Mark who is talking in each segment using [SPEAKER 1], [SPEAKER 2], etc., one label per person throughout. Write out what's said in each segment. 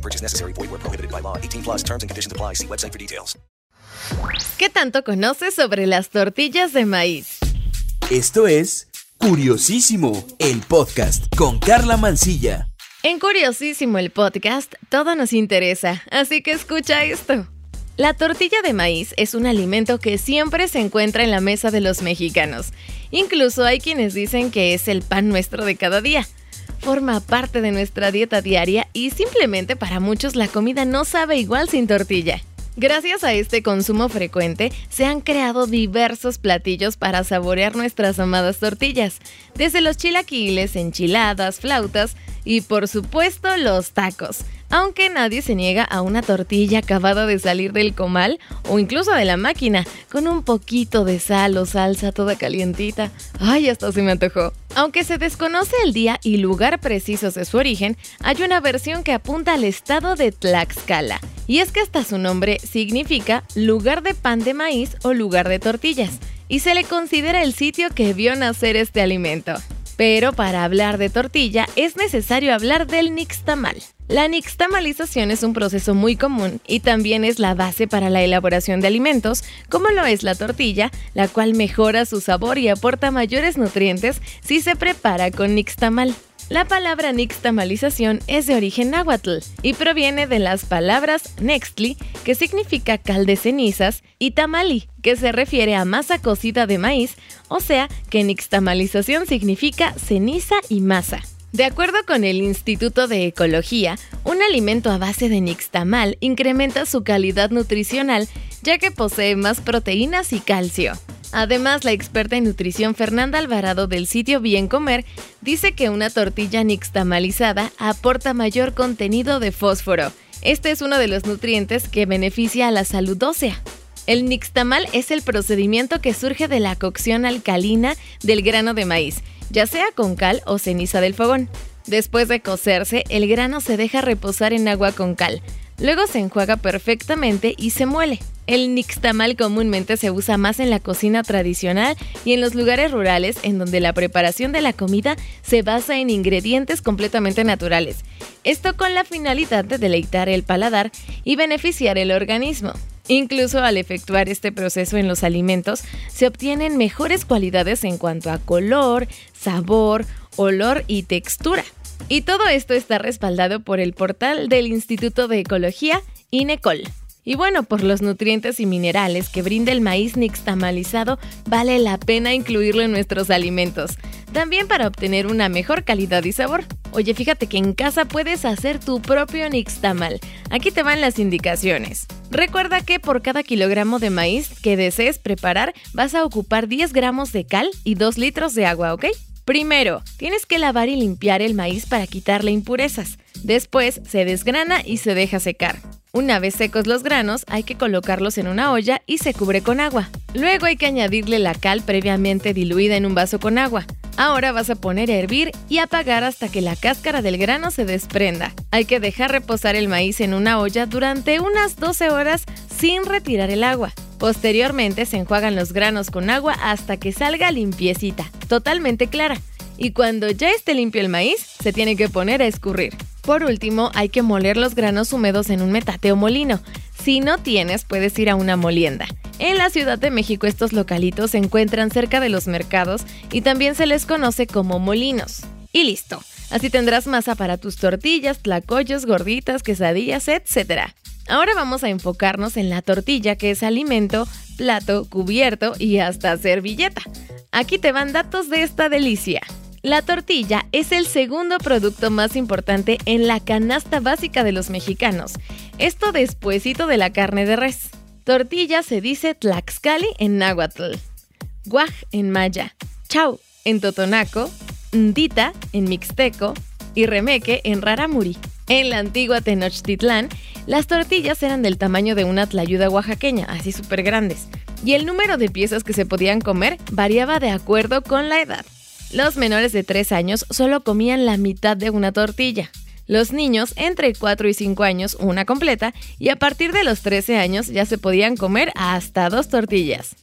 [SPEAKER 1] No purchase necessary. Void where prohibited by law. 18 plus terms and conditions apply. See website for details.
[SPEAKER 2] ¿Qué tanto conoces sobre las tortillas de maíz?
[SPEAKER 3] Esto es Curiosísimo, el podcast con Carla Mancilla.
[SPEAKER 2] En Curiosísimo el podcast, todo nos interesa, así que escucha esto. La tortilla de maíz es un alimento que siempre se encuentra en la mesa de los mexicanos. Incluso hay quienes dicen que es el pan nuestro de cada día. Forma parte de nuestra dieta diaria y simplemente para muchos la comida no sabe igual sin tortilla. Gracias a este consumo frecuente, se han creado diversos platillos para saborear nuestras amadas tortillas, desde los chilaquiles, enchiladas, flautas y por supuesto los tacos. Aunque nadie se niega a una tortilla acabada de salir del comal o incluso de la máquina, con un poquito de sal o salsa toda calientita. Ay, hasta se me antojó. Aunque se desconoce el día y lugar precisos de su origen, hay una versión que apunta al estado de Tlaxcala. Y es que hasta su nombre significa lugar de pan de maíz o lugar de tortillas, y se le considera el sitio que vio nacer este alimento. Pero para hablar de tortilla es necesario hablar del nixtamal. La nixtamalización es un proceso muy común y también es la base para la elaboración de alimentos, como lo es la tortilla, la cual mejora su sabor y aporta mayores nutrientes si se prepara con nixtamal. La palabra nixtamalización es de origen náhuatl y proviene de las palabras nextli, que significa cal de cenizas, y tamali, que se refiere a masa cocida de maíz, o sea que nixtamalización significa ceniza y masa. De acuerdo con el Instituto de Ecología, un alimento a base de nixtamal incrementa su calidad nutricional ya que posee más proteínas y calcio. Además, la experta en nutrición Fernanda Alvarado del sitio Bien Comer dice que una tortilla nixtamalizada aporta mayor contenido de fósforo. Este es uno de los nutrientes que beneficia a la salud ósea. El nixtamal es el procedimiento que surge de la cocción alcalina del grano de maíz, ya sea con cal o ceniza del fogón. Después de cocerse, el grano se deja reposar en agua con cal. Luego se enjuaga perfectamente y se muele. El nixtamal comúnmente se usa más en la cocina tradicional y en los lugares rurales en donde la preparación de la comida se basa en ingredientes completamente naturales. Esto con la finalidad de deleitar el paladar y beneficiar el organismo. Incluso al efectuar este proceso en los alimentos, se obtienen mejores cualidades en cuanto a color, sabor, olor y textura. Y todo esto está respaldado por el portal del Instituto de Ecología, INECOL. Y bueno, por los nutrientes y minerales que brinda el maíz nixtamalizado, vale la pena incluirlo en nuestros alimentos. También para obtener una mejor calidad y sabor. Oye, fíjate que en casa puedes hacer tu propio nixtamal. Aquí te van las indicaciones. Recuerda que por cada kilogramo de maíz que desees preparar, vas a ocupar 10 gramos de cal y 2 litros de agua, ¿ok? Primero, tienes que lavar y limpiar el maíz para quitarle impurezas. Después, se desgrana y se deja secar. Una vez secos los granos, hay que colocarlos en una olla y se cubre con agua. Luego hay que añadirle la cal previamente diluida en un vaso con agua. Ahora vas a poner a hervir y apagar hasta que la cáscara del grano se desprenda. Hay que dejar reposar el maíz en una olla durante unas 12 horas sin retirar el agua. Posteriormente se enjuagan los granos con agua hasta que salga limpiecita, totalmente clara. Y cuando ya esté limpio el maíz, se tiene que poner a escurrir. Por último, hay que moler los granos húmedos en un metate o molino. Si no tienes, puedes ir a una molienda. En la Ciudad de México estos localitos se encuentran cerca de los mercados y también se les conoce como molinos. Y listo. Así tendrás masa para tus tortillas, tlacoyos, gorditas, quesadillas, etc. Ahora vamos a enfocarnos en la tortilla que es alimento, plato, cubierto y hasta servilleta. Aquí te van datos de esta delicia. La tortilla es el segundo producto más importante en la canasta básica de los mexicanos. Esto despuesito de la carne de res. Tortilla se dice tlaxcali en náhuatl, guaj en maya, chau en totonaco, ndita en mixteco y remeque en raramuri. En la antigua Tenochtitlán, Las tortillas eran del tamaño de una tlayuda oaxaqueña, así súper grandes, y el número de piezas que se podían comer variaba de acuerdo con la edad. Los menores de 3 años solo comían la mitad de una tortilla. Los niños entre 4 y 5 años una completa y a partir de los 13 años ya se podían comer hasta dos tortillas.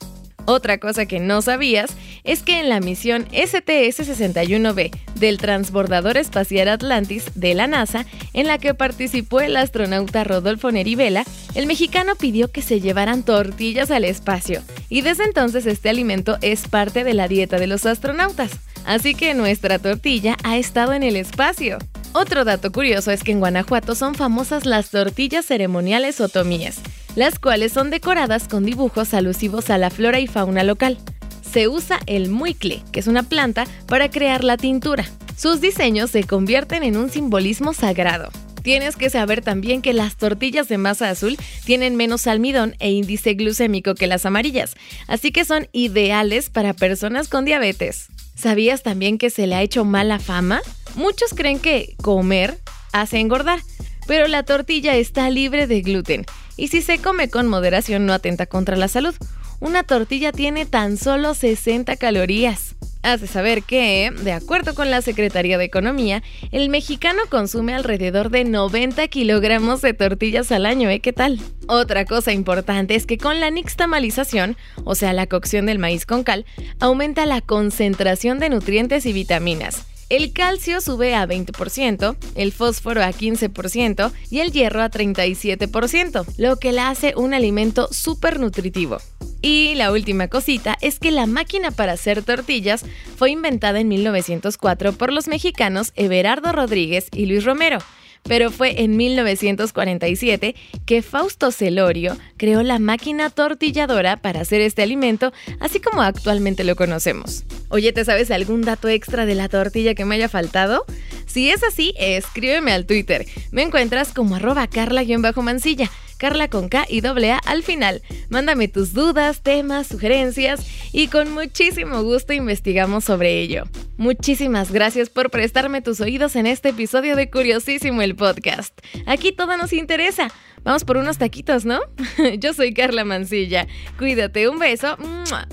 [SPEAKER 2] Otra cosa que no sabías es que en la misión STS-61B del transbordador espacial Atlantis de la NASA, en la que participó el astronauta Rodolfo Neri Vela, el mexicano pidió que se llevaran tortillas al espacio, y desde entonces este alimento es parte de la dieta de los astronautas. Así que nuestra tortilla ha estado en el espacio. Otro dato curioso es que en Guanajuato son famosas las tortillas ceremoniales otomíes, las cuales son decoradas con dibujos alusivos a la flora y fauna local. Se usa el muicle, que es una planta, para crear la tintura. Sus diseños se convierten en un simbolismo sagrado. Tienes que saber también que las tortillas de masa azul tienen menos almidón e índice glucémico que las amarillas, así que son ideales para personas con diabetes. ¿Sabías también que se le ha hecho mala fama? Muchos creen que comer hace engordar, pero la tortilla está libre de gluten y si se come con moderación no atenta contra la salud. Una tortilla tiene tan solo 60 calorías. Has de saber que, de acuerdo con la Secretaría de Economía, el mexicano consume alrededor de 90 kilogramos de tortillas al año, ¿eh? ¿Qué tal? Otra cosa importante es que con la nixtamalización, o sea, la cocción del maíz con cal, aumenta la concentración de nutrientes y vitaminas. El calcio sube a 20%, el fósforo a 15% y el hierro a 37%, lo que la hace un alimento súper nutritivo. Y la última cosita es que la máquina para hacer tortillas fue inventada en 1904 por los mexicanos Everardo Rodríguez y Luis Romero pero fue en 1947 que Fausto Celorio creó la máquina tortilladora para hacer este alimento, así como actualmente lo conocemos. Oye, ¿te sabes algún dato extra de la tortilla que me haya faltado? Si es así, escríbeme al Twitter. Me encuentras como arroba carla-mancilla. Carla con K y doble A al final. Mándame tus dudas, temas, sugerencias y con muchísimo gusto investigamos sobre ello. Muchísimas gracias por prestarme tus oídos en este episodio de Curiosísimo el podcast. Aquí todo nos interesa. Vamos por unos taquitos, ¿no? Yo soy Carla Mancilla. Cuídate, un beso.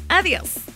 [SPEAKER 2] Adiós.